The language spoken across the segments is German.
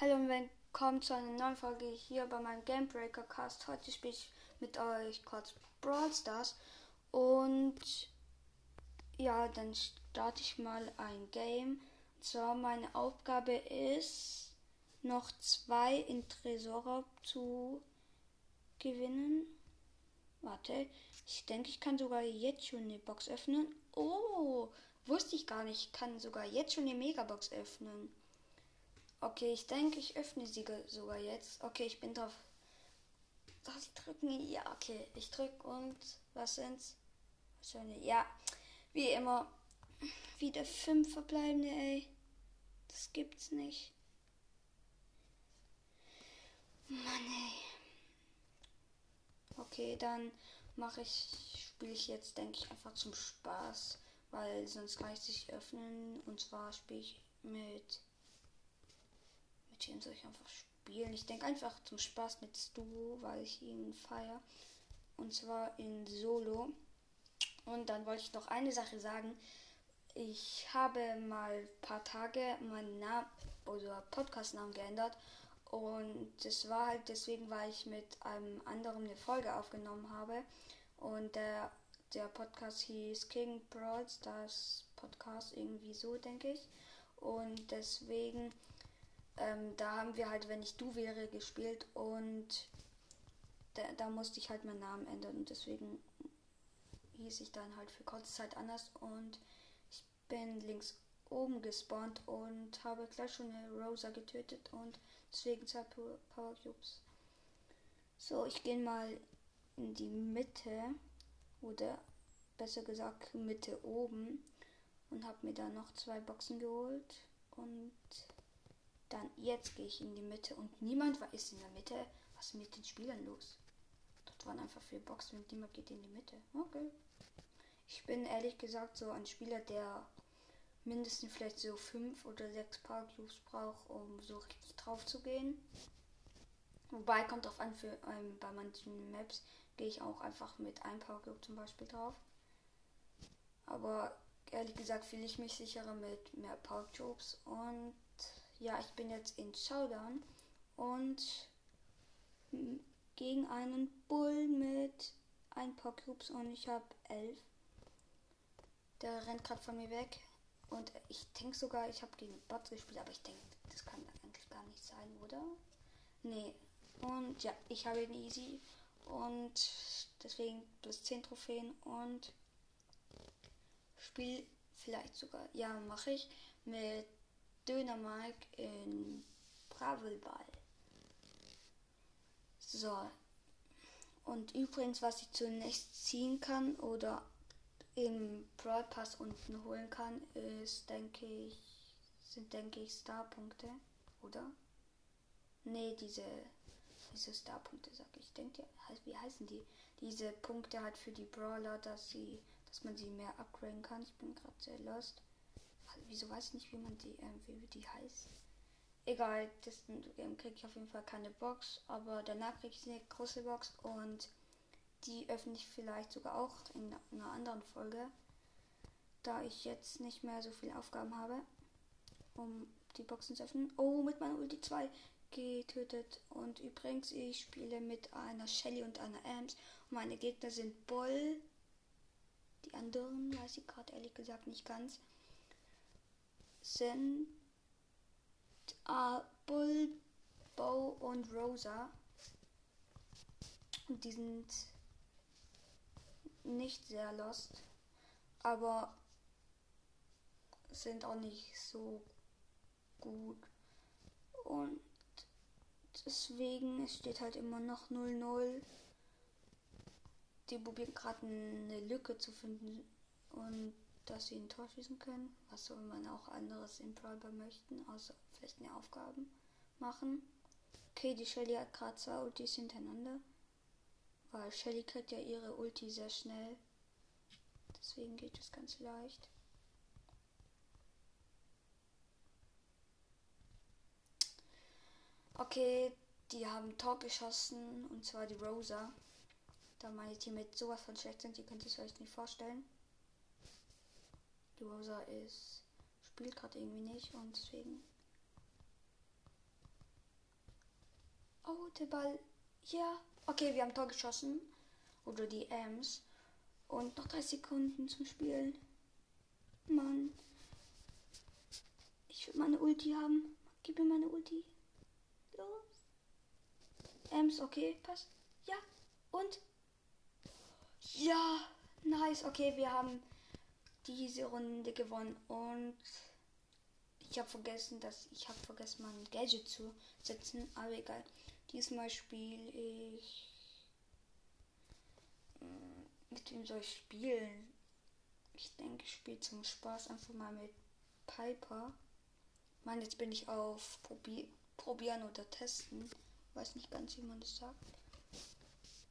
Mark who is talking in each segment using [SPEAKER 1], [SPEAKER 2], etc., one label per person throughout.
[SPEAKER 1] Hallo und willkommen zu einer neuen Folge hier bei meinem Gamebreaker Cast. Heute spiele ich mit euch kurz Brawl Stars und ja, dann starte ich mal ein Game. Und zwar meine Aufgabe ist, noch zwei in Tresor zu gewinnen. Warte, ich denke, ich kann sogar jetzt schon eine Box öffnen. Oh, wusste ich gar nicht. Ich kann sogar jetzt schon eine Megabox öffnen. Okay, ich denke, ich öffne sie sogar jetzt. Okay, ich bin drauf. Soll ich drücken? Ja, okay. Ich drücke und was sind's? Wahrscheinlich. Ja, wie immer. Wieder fünf verbleibende, ey. Das gibt's nicht. Mann, ey. Okay, dann mache ich, spiele ich jetzt, denke ich, einfach zum Spaß, weil sonst kann ich sich öffnen. Und zwar spiele ich mit mit soll ich einfach spielen? Ich denke einfach zum Spaß mit Stu, weil ich ihn feiere. Und zwar in Solo. Und dann wollte ich noch eine Sache sagen. Ich habe mal ein paar Tage meinen Namen oder Podcast-Namen geändert. Und das war halt deswegen, weil ich mit einem anderen eine Folge aufgenommen habe. Und der, der Podcast hieß King Brawls, das Podcast irgendwie so, denke ich. Und deswegen ähm, da haben wir halt, wenn ich du wäre, gespielt und da, da, musste ich halt meinen Namen ändern und deswegen hieß ich dann halt für kurze Zeit anders und ich bin links oben gespawnt und habe gleich schon eine Rosa getötet und deswegen zwei Power Cubes. So, ich gehe mal in die Mitte oder besser gesagt Mitte oben und habe mir da noch zwei Boxen geholt und dann jetzt gehe ich in die Mitte und niemand ist in der Mitte. Was ist mit den Spielern los? Dort waren einfach vier Boxen und niemand geht in die Mitte. Okay. Ich bin ehrlich gesagt so ein Spieler, der mindestens vielleicht so fünf oder sechs Power braucht, um so richtig drauf zu gehen. Wobei kommt auf an, für ähm, bei manchen Maps gehe ich auch einfach mit einem Power zum Beispiel drauf. Aber ehrlich gesagt fühle ich mich sicherer mit mehr Power und ja, ich bin jetzt in Showdown und gegen einen Bull mit ein paar Cubes und ich habe elf. Der rennt gerade von mir weg. Und ich denke sogar, ich habe gegen Bots gespielt, aber ich denke, das kann eigentlich gar nicht sein, oder? Nee. Und ja, ich habe ihn easy. Und deswegen plus 10 Trophäen und Spiel vielleicht sogar. Ja, mache ich mit Dönermark in Bravelball. So. Und übrigens, was ich zunächst ziehen kann oder im Brawl Pass unten holen kann, ist, denke ich, sind, denke ich, Starpunkte, oder? Nee, diese, diese Starpunkte, sag ich. Denke, wie heißen die? Diese Punkte halt für die Brawler, dass sie, dass man sie mehr upgraden kann. Ich bin gerade sehr lost. Wieso weiß ich nicht, wie man die, äh, wie die heißt? Egal, das ähm, kriege ich auf jeden Fall keine Box, aber danach kriege ich eine große Box und die öffne ich vielleicht sogar auch in einer anderen Folge, da ich jetzt nicht mehr so viele Aufgaben habe, um die Boxen zu öffnen. Oh, mit meiner Ulti 2 getötet. Und übrigens, ich spiele mit einer Shelly und einer. Und meine Gegner sind Bull. Die anderen weiß ich gerade ehrlich gesagt nicht ganz sind äh, Bull, Bow und Rosa. Und die sind nicht sehr lost, aber sind auch nicht so gut. Und deswegen, es steht halt immer noch 0-0. Die probieren gerade eine Lücke zu finden und dass sie ein Tor schießen können. Was soll man auch anderes in Brawler möchten, außer vielleicht eine Aufgaben machen. Okay, die Shelly hat gerade zwei Ultis hintereinander. Weil Shelly kriegt ja ihre Ulti sehr schnell. Deswegen geht es ganz leicht. Okay, die haben Tor geschossen und zwar die Rosa. Da meine Teammates sowas von schlecht sind, ihr könnt es euch nicht vorstellen. Die Rosa ist spielt gerade irgendwie nicht und deswegen Oh, der Ball. Ja. Okay, wir haben Tor geschossen. Oder die Ems. Und noch drei Sekunden zum Spielen. Mann. Ich will meine Ulti haben. Gib mir meine Ulti. Los. Ems, okay, passt. Ja. Und? Ja. Nice. Okay, wir haben diese Runde gewonnen. Und ich habe vergessen, dass ich habe vergessen, mein Gadget zu setzen. Aber egal. Diesmal spiele ich. Hm, mit wem soll ich spielen? Ich denke, ich spiele zum Spaß einfach mal mit Piper. Mann, jetzt bin ich auf Probi probieren oder testen. Weiß nicht ganz, wie man das sagt.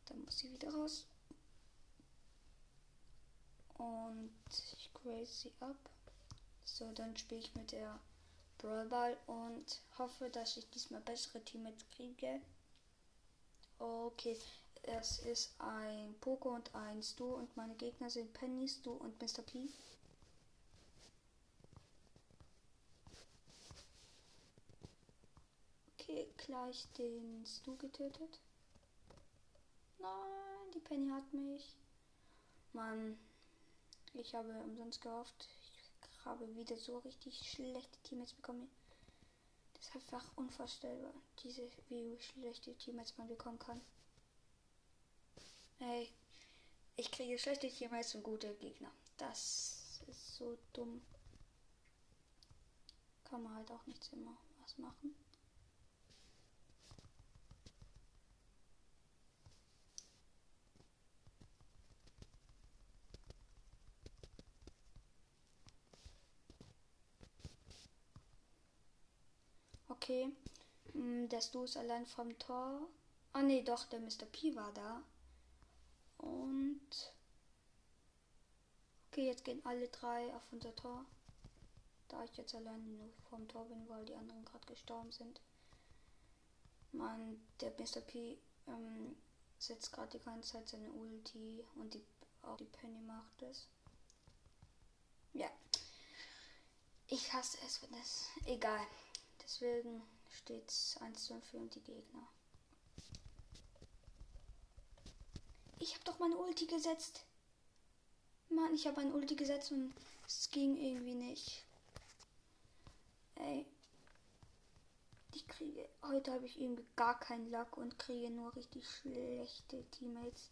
[SPEAKER 1] Dann muss sie wieder raus. Und ich grace sie ab. So, dann spiele ich mit der Brawlball und hoffe, dass ich diesmal bessere Teammates kriege. Okay, es ist ein Poco und ein Stu und meine Gegner sind Penny, Stu und Mr. P. Okay, gleich den Stu getötet. Nein, die Penny hat mich. Mann, ich habe umsonst gehofft. Ich habe wieder so richtig schlechte Teammates bekommen. Das ist einfach unvorstellbar, diese, wie schlechte Teammates man bekommen kann. Hey, ich kriege schlechte Teammates und gute Gegner. Das ist so dumm. Kann man halt auch nichts immer was machen. Okay. Mm, der Stu ist allein vom Tor. Ah nee, doch, der Mr. P war da. Und. Okay, jetzt gehen alle drei auf unser Tor. Da ich jetzt allein nur vom Tor bin, weil die anderen gerade gestorben sind. Mann, der Mr. P ähm, setzt gerade die ganze Zeit seine Ulti und die, auch die Penny macht es. Ja. Ich hasse es, wenn es. Egal. Deswegen steht es 1 zu für die Gegner. Ich habe doch meine Ulti gesetzt. Mann, ich habe meine Ulti gesetzt und es ging irgendwie nicht. Ey. Ich kriege. Heute habe ich irgendwie gar keinen Lack und kriege nur richtig schlechte Teammates.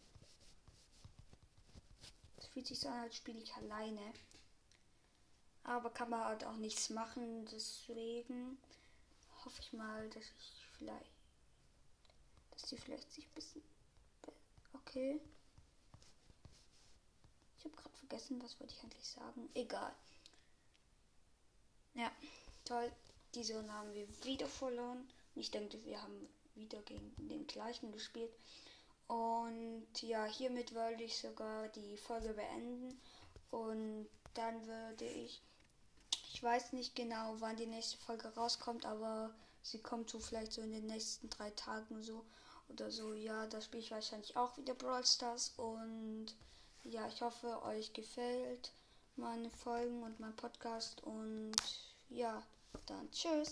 [SPEAKER 1] Es fühlt sich so an, als spiele ich alleine. Aber kann man halt auch nichts machen, deswegen hoffe ich mal, dass ich vielleicht, dass die vielleicht sich ein bisschen, okay. Ich habe gerade vergessen, was wollte ich eigentlich sagen. Egal. Ja, toll. Diese Runde haben wir wieder verloren. Ich denke, wir haben wieder gegen den gleichen gespielt. Und ja, hiermit wollte ich sogar die Folge beenden. Und dann würde ich ich weiß nicht genau, wann die nächste Folge rauskommt, aber sie kommt so vielleicht so in den nächsten drei Tagen so oder so. Ja, da spiele ich wahrscheinlich auch wieder Brawl Stars und ja, ich hoffe, euch gefällt meine Folgen und mein Podcast und ja, dann tschüss.